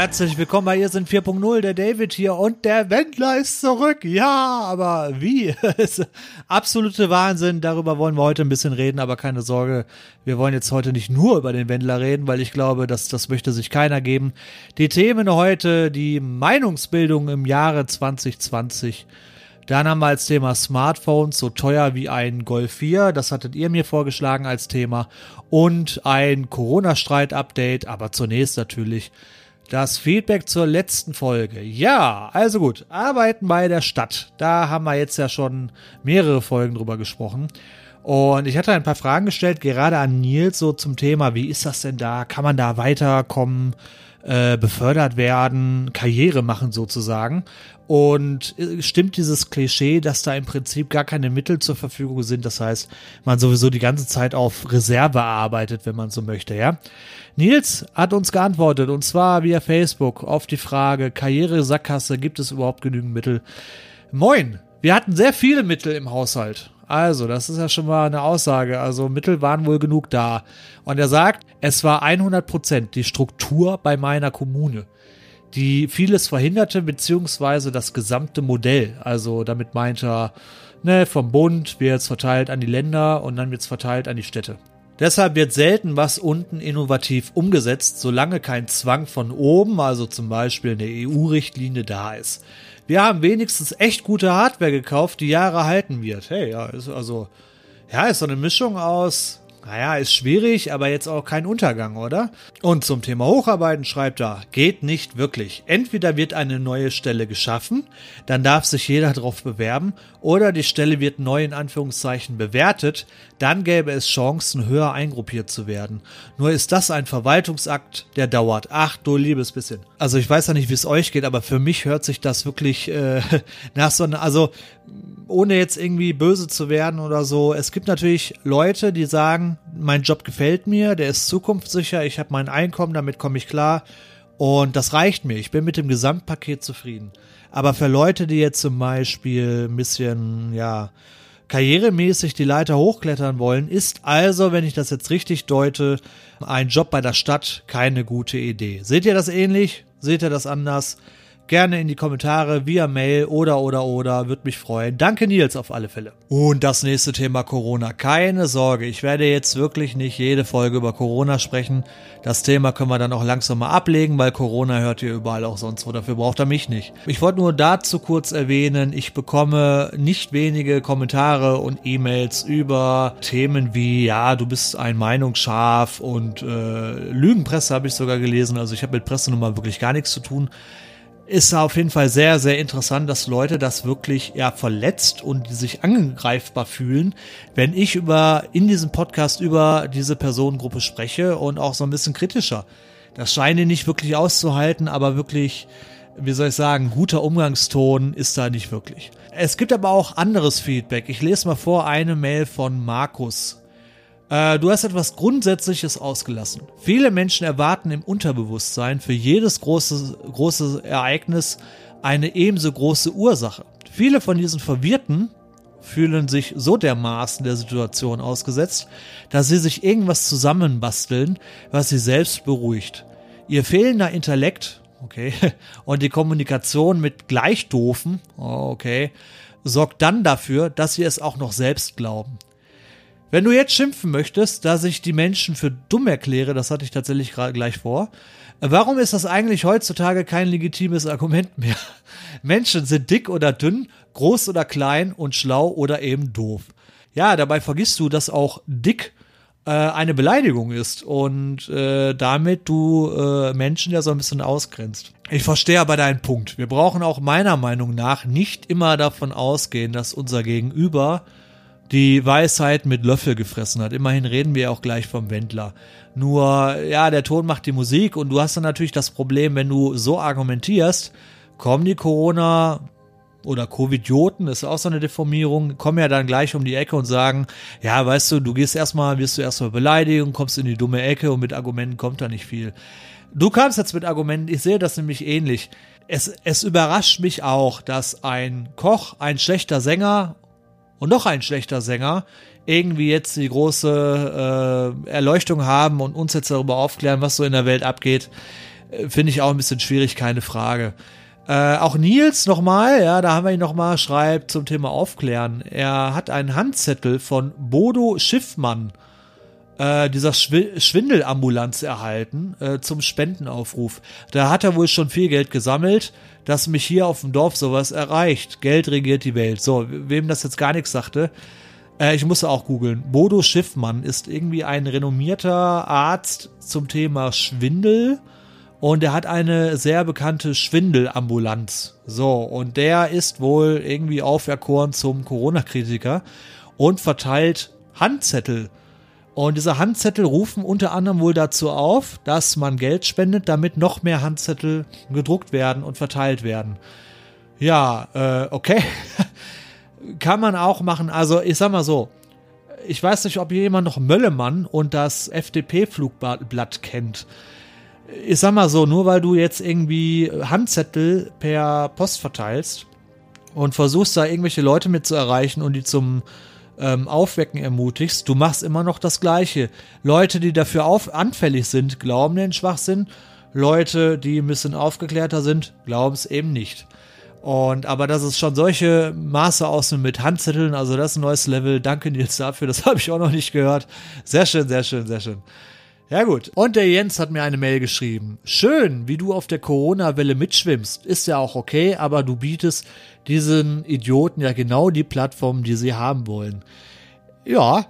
Herzlich willkommen bei Ihr sind 4.0, der David hier und der Wendler ist zurück. Ja, aber wie? absolute Wahnsinn. Darüber wollen wir heute ein bisschen reden, aber keine Sorge. Wir wollen jetzt heute nicht nur über den Wendler reden, weil ich glaube, dass das möchte sich keiner geben. Die Themen heute, die Meinungsbildung im Jahre 2020. Dann haben wir als Thema Smartphones, so teuer wie ein Golf 4. Das hattet ihr mir vorgeschlagen als Thema. Und ein Corona-Streit-Update, aber zunächst natürlich das Feedback zur letzten Folge. Ja, also gut, arbeiten bei der Stadt. Da haben wir jetzt ja schon mehrere Folgen drüber gesprochen. Und ich hatte ein paar Fragen gestellt, gerade an Nils, so zum Thema, wie ist das denn da? Kann man da weiterkommen, äh, befördert werden, Karriere machen sozusagen? Und äh, stimmt dieses Klischee, dass da im Prinzip gar keine Mittel zur Verfügung sind? Das heißt, man sowieso die ganze Zeit auf Reserve arbeitet, wenn man so möchte, ja? Nils hat uns geantwortet und zwar via Facebook auf die Frage Karriere Sackgasse, gibt es überhaupt genügend Mittel? Moin, wir hatten sehr viele Mittel im Haushalt. Also, das ist ja schon mal eine Aussage. Also, Mittel waren wohl genug da. Und er sagt, es war 100 Prozent die Struktur bei meiner Kommune, die vieles verhinderte, beziehungsweise das gesamte Modell. Also, damit meint er, ne, vom Bund wird es verteilt an die Länder und dann wird es verteilt an die Städte. Deshalb wird selten was unten innovativ umgesetzt, solange kein Zwang von oben, also zum Beispiel eine EU-Richtlinie, da ist. Wir haben wenigstens echt gute Hardware gekauft, die Jahre halten wird. Hey, ja, ist also, ja, ist so eine Mischung aus naja, ist schwierig, aber jetzt auch kein Untergang, oder? Und zum Thema Hocharbeiten schreibt er, geht nicht wirklich. Entweder wird eine neue Stelle geschaffen, dann darf sich jeder darauf bewerben, oder die Stelle wird neu in Anführungszeichen bewertet, dann gäbe es Chancen, höher eingruppiert zu werden. Nur ist das ein Verwaltungsakt, der dauert. Ach du liebes bisschen. Also ich weiß ja nicht, wie es euch geht, aber für mich hört sich das wirklich äh, nach so einer, also ohne jetzt irgendwie böse zu werden oder so, es gibt natürlich Leute, die sagen, mein Job gefällt mir, der ist zukunftssicher, ich habe mein Einkommen, damit komme ich klar und das reicht mir. Ich bin mit dem Gesamtpaket zufrieden. Aber für Leute, die jetzt zum Beispiel ein bisschen, ja, karrieremäßig die Leiter hochklettern wollen, ist also, wenn ich das jetzt richtig deute, ein Job bei der Stadt keine gute Idee. Seht ihr das ähnlich? Seht ihr das anders? Gerne in die Kommentare via Mail oder oder oder, würde mich freuen. Danke Nils auf alle Fälle. Und das nächste Thema Corona. Keine Sorge, ich werde jetzt wirklich nicht jede Folge über Corona sprechen. Das Thema können wir dann auch langsam mal ablegen, weil Corona hört ihr überall auch sonst wo. Dafür braucht er mich nicht. Ich wollte nur dazu kurz erwähnen, ich bekomme nicht wenige Kommentare und E-Mails über Themen wie, ja, du bist ein Meinungsschaf und äh, Lügenpresse habe ich sogar gelesen. Also ich habe mit Presse nun mal wirklich gar nichts zu tun ist auf jeden Fall sehr, sehr interessant, dass Leute das wirklich ja verletzt und sich angreifbar fühlen, wenn ich über in diesem Podcast über diese Personengruppe spreche und auch so ein bisschen kritischer. Das scheine nicht wirklich auszuhalten, aber wirklich, wie soll ich sagen, guter Umgangston ist da nicht wirklich. Es gibt aber auch anderes Feedback. Ich lese mal vor eine Mail von Markus. Äh, du hast etwas Grundsätzliches ausgelassen. Viele Menschen erwarten im Unterbewusstsein für jedes große, große Ereignis eine ebenso große Ursache. Viele von diesen Verwirrten fühlen sich so dermaßen der Situation ausgesetzt, dass sie sich irgendwas zusammenbasteln, was sie selbst beruhigt. Ihr fehlender Intellekt, okay, und die Kommunikation mit Gleichdoofen, okay, sorgt dann dafür, dass sie es auch noch selbst glauben. Wenn du jetzt schimpfen möchtest, dass ich die Menschen für dumm erkläre, das hatte ich tatsächlich gerade gleich vor, warum ist das eigentlich heutzutage kein legitimes Argument mehr? Menschen sind dick oder dünn, groß oder klein und schlau oder eben doof. Ja, dabei vergisst du, dass auch dick äh, eine Beleidigung ist und äh, damit du äh, Menschen ja so ein bisschen ausgrenzt. Ich verstehe aber deinen Punkt. Wir brauchen auch meiner Meinung nach nicht immer davon ausgehen, dass unser Gegenüber die Weisheit mit Löffel gefressen hat. Immerhin reden wir auch gleich vom Wendler. Nur, ja, der Ton macht die Musik und du hast dann natürlich das Problem, wenn du so argumentierst, kommen die Corona oder Covidioten, ist auch so eine Deformierung, kommen ja dann gleich um die Ecke und sagen, ja, weißt du, du gehst erstmal, wirst du erstmal beleidigen, kommst in die dumme Ecke und mit Argumenten kommt da nicht viel. Du kamst jetzt mit Argumenten, ich sehe das nämlich ähnlich. Es, es überrascht mich auch, dass ein Koch, ein schlechter Sänger und noch ein schlechter Sänger irgendwie jetzt die große äh, Erleuchtung haben und uns jetzt darüber aufklären, was so in der Welt abgeht. Äh, Finde ich auch ein bisschen schwierig, keine Frage. Äh, auch Nils nochmal, ja, da haben wir ihn nochmal, schreibt zum Thema Aufklären. Er hat einen Handzettel von Bodo Schiffmann äh, dieser Schw Schwindelambulanz erhalten äh, zum Spendenaufruf. Da hat er wohl schon viel Geld gesammelt, dass mich hier auf dem Dorf sowas erreicht. Geld regiert die Welt. So, wem das jetzt gar nichts sagte, äh, ich musste auch googeln. Bodo Schiffmann ist irgendwie ein renommierter Arzt zum Thema Schwindel und er hat eine sehr bekannte Schwindelambulanz. So, und der ist wohl irgendwie auferkoren zum Corona-Kritiker und verteilt Handzettel. Und diese Handzettel rufen unter anderem wohl dazu auf, dass man Geld spendet, damit noch mehr Handzettel gedruckt werden und verteilt werden. Ja, äh, okay. Kann man auch machen. Also, ich sag mal so. Ich weiß nicht, ob jemand noch Möllemann und das FDP-Flugblatt kennt ich sag mal so, nur weil du jetzt irgendwie Handzettel per Post verteilst und versuchst da irgendwelche Leute mit zu erreichen und die zum ähm, Aufwecken ermutigst, du machst immer noch das Gleiche. Leute, die dafür auf anfällig sind, glauben den Schwachsinn. Leute, die ein bisschen aufgeklärter sind, glauben es eben nicht. Und aber dass es schon solche Maße ausnimmt mit Handzetteln, also das ist ein neues Level. Danke Nils dafür, das habe ich auch noch nicht gehört. Sehr schön, sehr schön, sehr schön. Ja gut. Und der Jens hat mir eine Mail geschrieben. Schön, wie du auf der Corona-Welle mitschwimmst. Ist ja auch okay, aber du bietest diesen Idioten ja genau die Plattform, die sie haben wollen. Ja,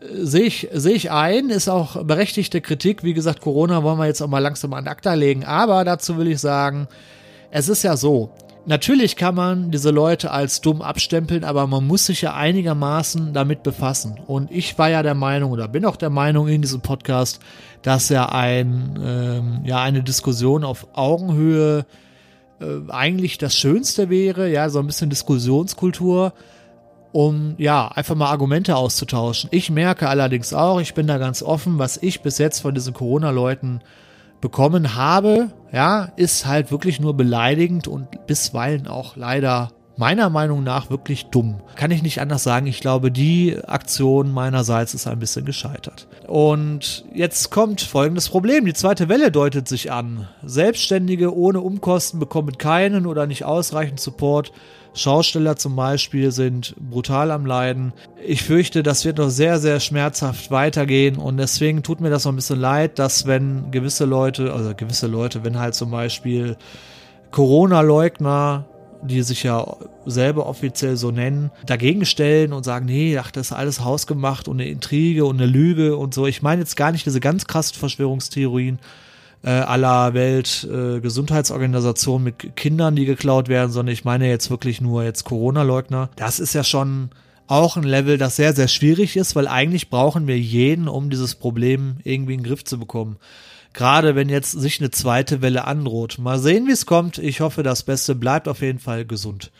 sehe ich, sehe ich ein, ist auch berechtigte Kritik. Wie gesagt, Corona wollen wir jetzt auch mal langsam an ACTA legen. Aber dazu will ich sagen, es ist ja so, Natürlich kann man diese Leute als dumm abstempeln, aber man muss sich ja einigermaßen damit befassen. Und ich war ja der Meinung oder bin auch der Meinung in diesem Podcast, dass ja ein, ähm, ja eine Diskussion auf Augenhöhe äh, eigentlich das Schönste wäre, ja, so ein bisschen Diskussionskultur, um ja einfach mal Argumente auszutauschen. Ich merke allerdings auch, ich bin da ganz offen, was ich bis jetzt von diesen Corona-Leuten bekommen habe, ja, ist halt wirklich nur beleidigend und bisweilen auch leider meiner Meinung nach wirklich dumm. Kann ich nicht anders sagen. Ich glaube, die Aktion meinerseits ist ein bisschen gescheitert. Und jetzt kommt folgendes Problem. Die zweite Welle deutet sich an. Selbstständige ohne Umkosten bekommen keinen oder nicht ausreichend Support. Schausteller zum Beispiel sind brutal am Leiden. Ich fürchte, das wird noch sehr, sehr schmerzhaft weitergehen und deswegen tut mir das noch ein bisschen leid, dass wenn gewisse Leute, also gewisse Leute, wenn halt zum Beispiel Corona-Leugner die sich ja selber offiziell so nennen, dagegen stellen und sagen, nee, ach, das ist alles hausgemacht und eine Intrige und eine Lüge und so. Ich meine jetzt gar nicht diese ganz krassen Verschwörungstheorien äh, aller Weltgesundheitsorganisation äh, mit Kindern, die geklaut werden, sondern ich meine jetzt wirklich nur jetzt Corona-Leugner. Das ist ja schon auch ein Level, das sehr, sehr schwierig ist, weil eigentlich brauchen wir jeden, um dieses Problem irgendwie in den Griff zu bekommen. Gerade wenn jetzt sich eine zweite Welle androht. Mal sehen, wie es kommt. Ich hoffe, das Beste bleibt auf jeden Fall gesund.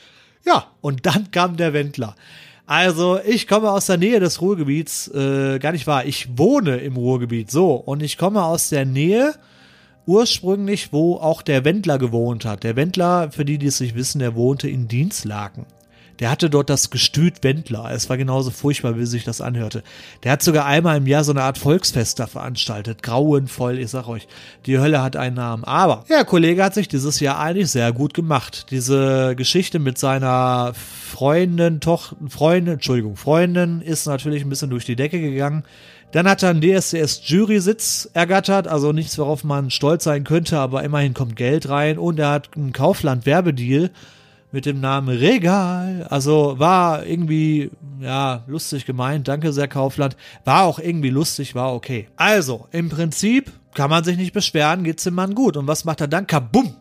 Ja, und dann kam der Wendler. Also, ich komme aus der Nähe des Ruhrgebiets, äh, gar nicht wahr, ich wohne im Ruhrgebiet, so, und ich komme aus der Nähe ursprünglich, wo auch der Wendler gewohnt hat. Der Wendler, für die, die es nicht wissen, der wohnte in Dienstlaken der hatte dort das Gestüt Wendler. Es war genauso furchtbar, wie sich das anhörte. Der hat sogar einmal im Jahr so eine Art Volksfest da veranstaltet. Grauenvoll, ich sag euch, die Hölle hat einen Namen. Aber der Kollege hat sich dieses Jahr eigentlich sehr gut gemacht. Diese Geschichte mit seiner Freundin, Tochter, Freundin, Entschuldigung, Freundin ist natürlich ein bisschen durch die Decke gegangen. Dann hat er einen DSDS-Jury-Sitz ergattert, also nichts, worauf man stolz sein könnte, aber immerhin kommt Geld rein und er hat einen Kaufland-Werbedeal mit dem Namen Regal. Also war irgendwie, ja, lustig gemeint. Danke sehr, Kaufland. War auch irgendwie lustig, war okay. Also, im Prinzip kann man sich nicht beschweren, geht's dem Mann gut. Und was macht er dann? Kabum!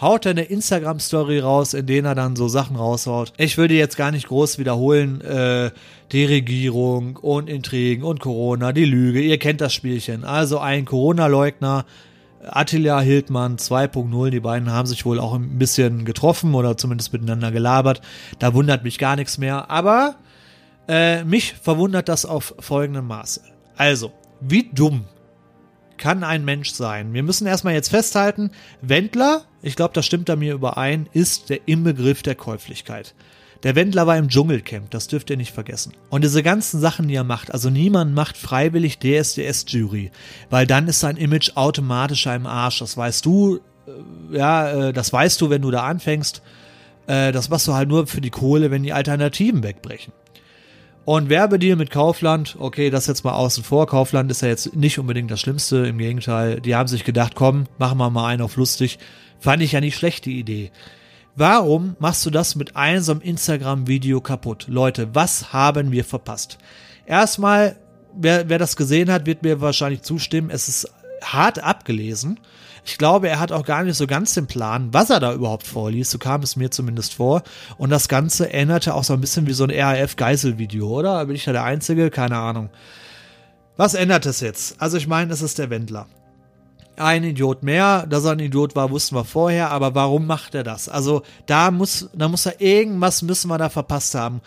Haut er eine Instagram-Story raus, in denen er dann so Sachen raushaut. Ich würde jetzt gar nicht groß wiederholen, äh, die Regierung und Intrigen und Corona, die Lüge, ihr kennt das Spielchen. Also ein Corona-Leugner Attila Hildmann 2.0, die beiden haben sich wohl auch ein bisschen getroffen oder zumindest miteinander gelabert. Da wundert mich gar nichts mehr. Aber äh, mich verwundert das auf folgendem Maße. Also, wie dumm kann ein Mensch sein? Wir müssen erstmal jetzt festhalten, Wendler, ich glaube, das stimmt da mir überein, ist der Inbegriff der Käuflichkeit. Der Wendler war im Dschungelcamp, das dürft ihr nicht vergessen. Und diese ganzen Sachen, die er macht, also niemand macht freiwillig DSDS-Jury, weil dann ist sein Image automatisch im Arsch. Das weißt du, äh, ja, äh, das weißt du, wenn du da anfängst. Äh, das machst du halt nur für die Kohle, wenn die Alternativen wegbrechen. Und Werbedeal mit Kaufland, okay, das jetzt mal außen vor. Kaufland ist ja jetzt nicht unbedingt das Schlimmste, im Gegenteil. Die haben sich gedacht, komm, machen wir mal einen auf lustig. Fand ich ja nicht schlecht, die Idee. Warum machst du das mit einem so Instagram-Video kaputt? Leute, was haben wir verpasst? Erstmal, wer, wer das gesehen hat, wird mir wahrscheinlich zustimmen. Es ist hart abgelesen. Ich glaube, er hat auch gar nicht so ganz den Plan, was er da überhaupt vorliest. So kam es mir zumindest vor. Und das Ganze erinnerte auch so ein bisschen wie so ein RAF-Geisel-Video, oder? Bin ich da der Einzige? Keine Ahnung. Was ändert es jetzt? Also ich meine, es ist der Wendler. Ein Idiot mehr, dass er ein Idiot war, wussten wir vorher, aber warum macht er das? Also da muss, da muss er irgendwas müssen wir da verpasst haben.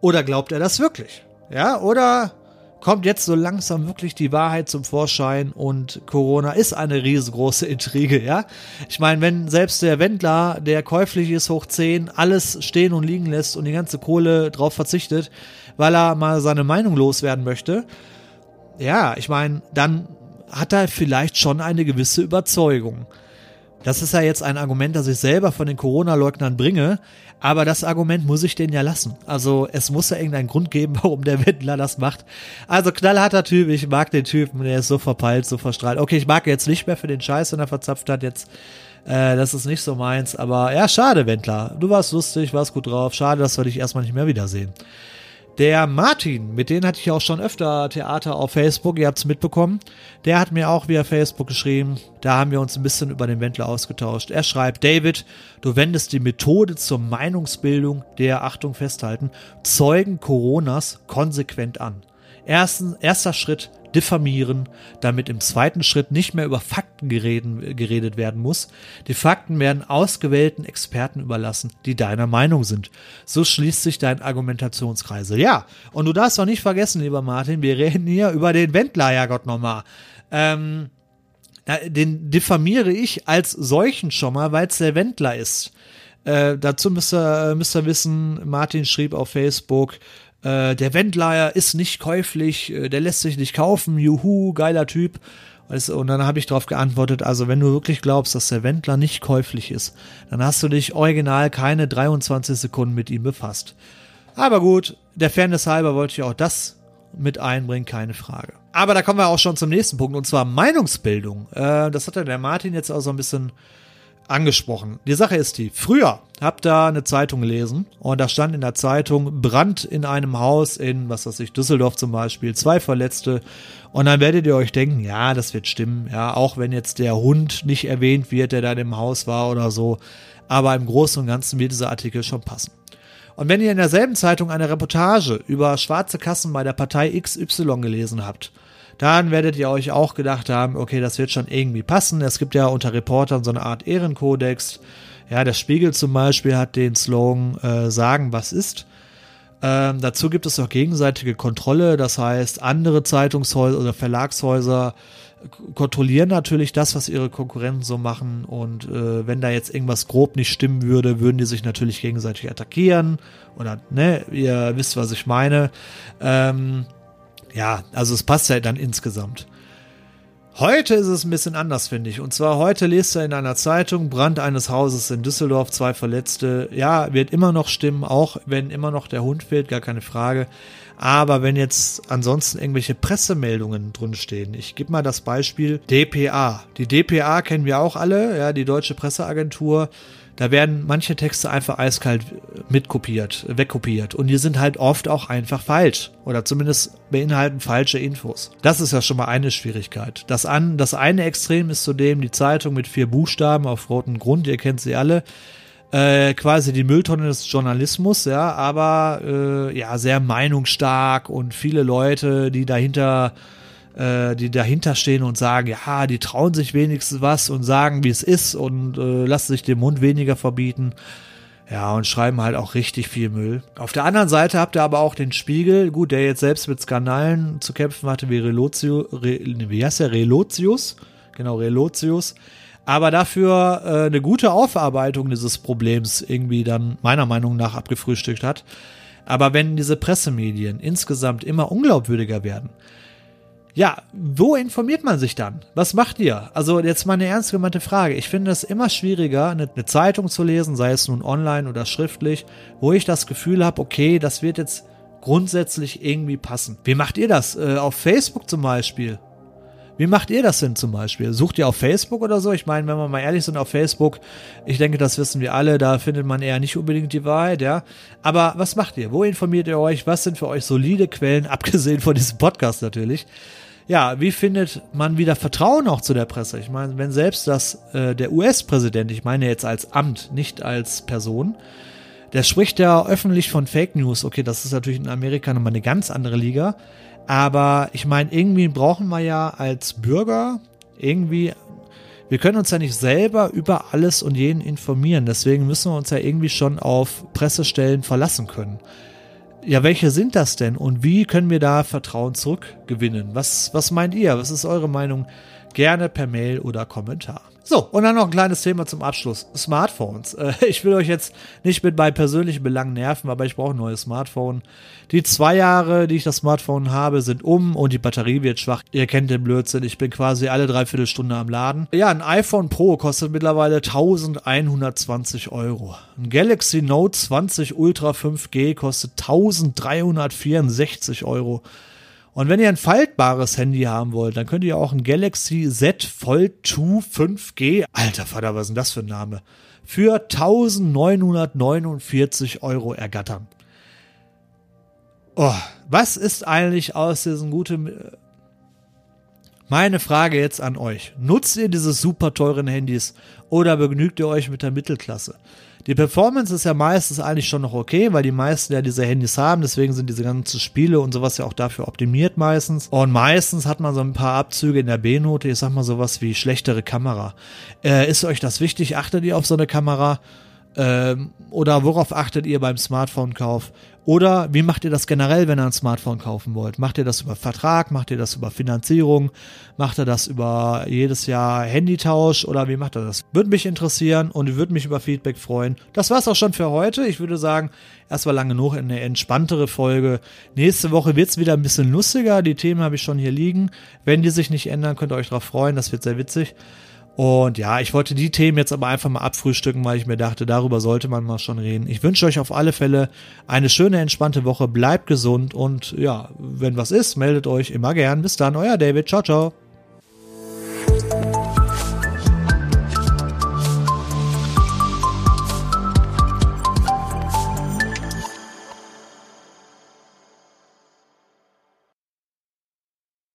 Oder glaubt er das wirklich? Ja, oder kommt jetzt so langsam wirklich die Wahrheit zum Vorschein und Corona ist eine riesengroße Intrige, ja. Ich meine, wenn selbst der Wendler, der käuflich ist, hoch 10, alles stehen und liegen lässt und die ganze Kohle drauf verzichtet, weil er mal seine Meinung loswerden möchte, ja, ich meine, dann hat er vielleicht schon eine gewisse Überzeugung. Das ist ja jetzt ein Argument, das ich selber von den Corona-Leugnern bringe, aber das Argument muss ich denen ja lassen. Also es muss ja irgendeinen Grund geben, warum der Wendler das macht. Also knallharter Typ, ich mag den Typen, der ist so verpeilt, so verstrahlt. Okay, ich mag jetzt nicht mehr für den Scheiß, den er verzapft hat jetzt. Äh, das ist nicht so meins, aber ja, schade, Wendler. Du warst lustig, warst gut drauf. Schade, dass wir dich erstmal nicht mehr wiedersehen. Der Martin, mit dem hatte ich auch schon öfter Theater auf Facebook, ihr habt es mitbekommen. Der hat mir auch via Facebook geschrieben. Da haben wir uns ein bisschen über den Wendler ausgetauscht. Er schreibt, David, du wendest die Methode zur Meinungsbildung der, Achtung festhalten, Zeugen Coronas konsequent an. Ersten, erster Schritt, diffamieren, damit im zweiten Schritt nicht mehr über Fakten gereden, geredet werden muss. Die Fakten werden ausgewählten Experten überlassen, die deiner Meinung sind. So schließt sich dein Argumentationskreisel. Ja, und du darfst auch nicht vergessen, lieber Martin, wir reden hier über den Wendler, ja Gott nochmal. Ähm, den diffamiere ich als solchen schon mal, weil es der Wendler ist. Äh, dazu müsst ihr, müsst ihr wissen, Martin schrieb auf Facebook, äh, der Wendler ist nicht käuflich, äh, der lässt sich nicht kaufen, juhu, geiler Typ. Und dann habe ich darauf geantwortet, also wenn du wirklich glaubst, dass der Wendler nicht käuflich ist, dann hast du dich original keine 23 Sekunden mit ihm befasst. Aber gut, der Fairness halber wollte ich auch das mit einbringen, keine Frage. Aber da kommen wir auch schon zum nächsten Punkt, und zwar Meinungsbildung. Äh, das hat ja der Martin jetzt auch so ein bisschen angesprochen. Die Sache ist die, früher habt da eine Zeitung gelesen und da stand in der Zeitung Brand in einem Haus in, was weiß ich, Düsseldorf zum Beispiel, zwei Verletzte und dann werdet ihr euch denken, ja, das wird stimmen, ja, auch wenn jetzt der Hund nicht erwähnt wird, der da im Haus war oder so, aber im Großen und Ganzen wird dieser Artikel schon passen. Und wenn ihr in derselben Zeitung eine Reportage über schwarze Kassen bei der Partei XY gelesen habt, dann werdet ihr euch auch gedacht haben, okay, das wird schon irgendwie passen. Es gibt ja unter Reportern so eine Art Ehrenkodex. Ja, der Spiegel zum Beispiel hat den Slogan äh, Sagen, was ist. Ähm, dazu gibt es auch gegenseitige Kontrolle, das heißt, andere Zeitungshäuser oder Verlagshäuser kontrollieren natürlich das, was ihre Konkurrenten so machen und äh, wenn da jetzt irgendwas grob nicht stimmen würde, würden die sich natürlich gegenseitig attackieren oder ne, ihr wisst, was ich meine. Ähm, ja, also es passt ja dann insgesamt. Heute ist es ein bisschen anders, finde ich. Und zwar heute lest er in einer Zeitung Brand eines Hauses in Düsseldorf, zwei Verletzte. Ja, wird immer noch stimmen, auch wenn immer noch der Hund fehlt, gar keine Frage. Aber wenn jetzt ansonsten irgendwelche Pressemeldungen drinstehen, ich gebe mal das Beispiel DPA. Die DPA kennen wir auch alle, ja, die Deutsche Presseagentur da werden manche Texte einfach eiskalt mitkopiert, wegkopiert. Und die sind halt oft auch einfach falsch. Oder zumindest beinhalten falsche Infos. Das ist ja schon mal eine Schwierigkeit. Das, an, das eine Extrem ist zudem die Zeitung mit vier Buchstaben auf rotem Grund, ihr kennt sie alle. Äh, quasi die Mülltonne des Journalismus, ja, aber äh, ja, sehr meinungsstark und viele Leute, die dahinter äh, die dahinter stehen und sagen, ja, die trauen sich wenigstens was und sagen, wie es ist und äh, lassen sich den Mund weniger verbieten. Ja, und schreiben halt auch richtig viel Müll. Auf der anderen Seite habt ihr aber auch den Spiegel, gut, der jetzt selbst mit Skandalen zu kämpfen hatte, wie Relotio, Re, wie heißt der? Relotius? Genau, Relotius. aber dafür äh, eine gute Aufarbeitung dieses Problems irgendwie dann meiner Meinung nach abgefrühstückt hat. Aber wenn diese Pressemedien insgesamt immer unglaubwürdiger werden, ja, wo informiert man sich dann? Was macht ihr? Also jetzt mal eine ernst gemeinte Frage. Ich finde es immer schwieriger, eine, eine, Zeitung zu lesen, sei es nun online oder schriftlich, wo ich das Gefühl habe, okay, das wird jetzt grundsätzlich irgendwie passen. Wie macht ihr das? Äh, auf Facebook zum Beispiel? Wie macht ihr das denn zum Beispiel? Sucht ihr auf Facebook oder so? Ich meine, wenn wir mal ehrlich sind, auf Facebook, ich denke, das wissen wir alle, da findet man eher nicht unbedingt die Wahrheit, ja. Aber was macht ihr? Wo informiert ihr euch? Was sind für euch solide Quellen, abgesehen von diesem Podcast natürlich? Ja, wie findet man wieder Vertrauen auch zu der Presse? Ich meine, wenn selbst das äh, der US-Präsident, ich meine jetzt als Amt, nicht als Person, der spricht ja öffentlich von Fake News. Okay, das ist natürlich in Amerika nochmal eine ganz andere Liga. Aber ich meine, irgendwie brauchen wir ja als Bürger irgendwie, wir können uns ja nicht selber über alles und jeden informieren. Deswegen müssen wir uns ja irgendwie schon auf Pressestellen verlassen können. Ja, welche sind das denn und wie können wir da Vertrauen zurückgewinnen? Was, was meint ihr? Was ist eure Meinung? Gerne per Mail oder Kommentar. So, und dann noch ein kleines Thema zum Abschluss. Smartphones. Äh, ich will euch jetzt nicht mit meinen persönlichen Belangen nerven, aber ich brauche ein neues Smartphone. Die zwei Jahre, die ich das Smartphone habe, sind um und die Batterie wird schwach. Ihr kennt den Blödsinn. Ich bin quasi alle dreiviertel Stunde am Laden. Ja, ein iPhone Pro kostet mittlerweile 1120 Euro. Ein Galaxy Note 20 Ultra 5G kostet 1364 Euro. Und wenn ihr ein faltbares Handy haben wollt, dann könnt ihr auch ein Galaxy Z Fold 2 5G, alter Vater, was ist denn das für ein Name, für 1949 Euro ergattern. Oh, was ist eigentlich aus diesen guten... Meine Frage jetzt an euch. Nutzt ihr diese super teuren Handys oder begnügt ihr euch mit der Mittelklasse? Die Performance ist ja meistens eigentlich schon noch okay, weil die meisten ja diese Handys haben, deswegen sind diese ganzen Spiele und sowas ja auch dafür optimiert meistens. Und meistens hat man so ein paar Abzüge in der B-Note, ich sag mal sowas wie schlechtere Kamera. Äh, ist euch das wichtig? Achtet ihr auf so eine Kamera? Ähm, oder worauf achtet ihr beim Smartphone-Kauf? Oder wie macht ihr das generell, wenn ihr ein Smartphone kaufen wollt? Macht ihr das über Vertrag? Macht ihr das über Finanzierung? Macht ihr das über jedes Jahr Handytausch? Oder wie macht ihr das? Würde mich interessieren und würde mich über Feedback freuen. Das war's auch schon für heute. Ich würde sagen, erstmal lange genug eine entspanntere Folge. Nächste Woche wird's wieder ein bisschen lustiger. Die Themen habe ich schon hier liegen. Wenn die sich nicht ändern, könnt ihr euch darauf freuen. Das wird sehr witzig. Und ja, ich wollte die Themen jetzt aber einfach mal abfrühstücken, weil ich mir dachte, darüber sollte man mal schon reden. Ich wünsche euch auf alle Fälle eine schöne, entspannte Woche. Bleibt gesund und ja, wenn was ist, meldet euch immer gern. Bis dann, euer David. Ciao, ciao.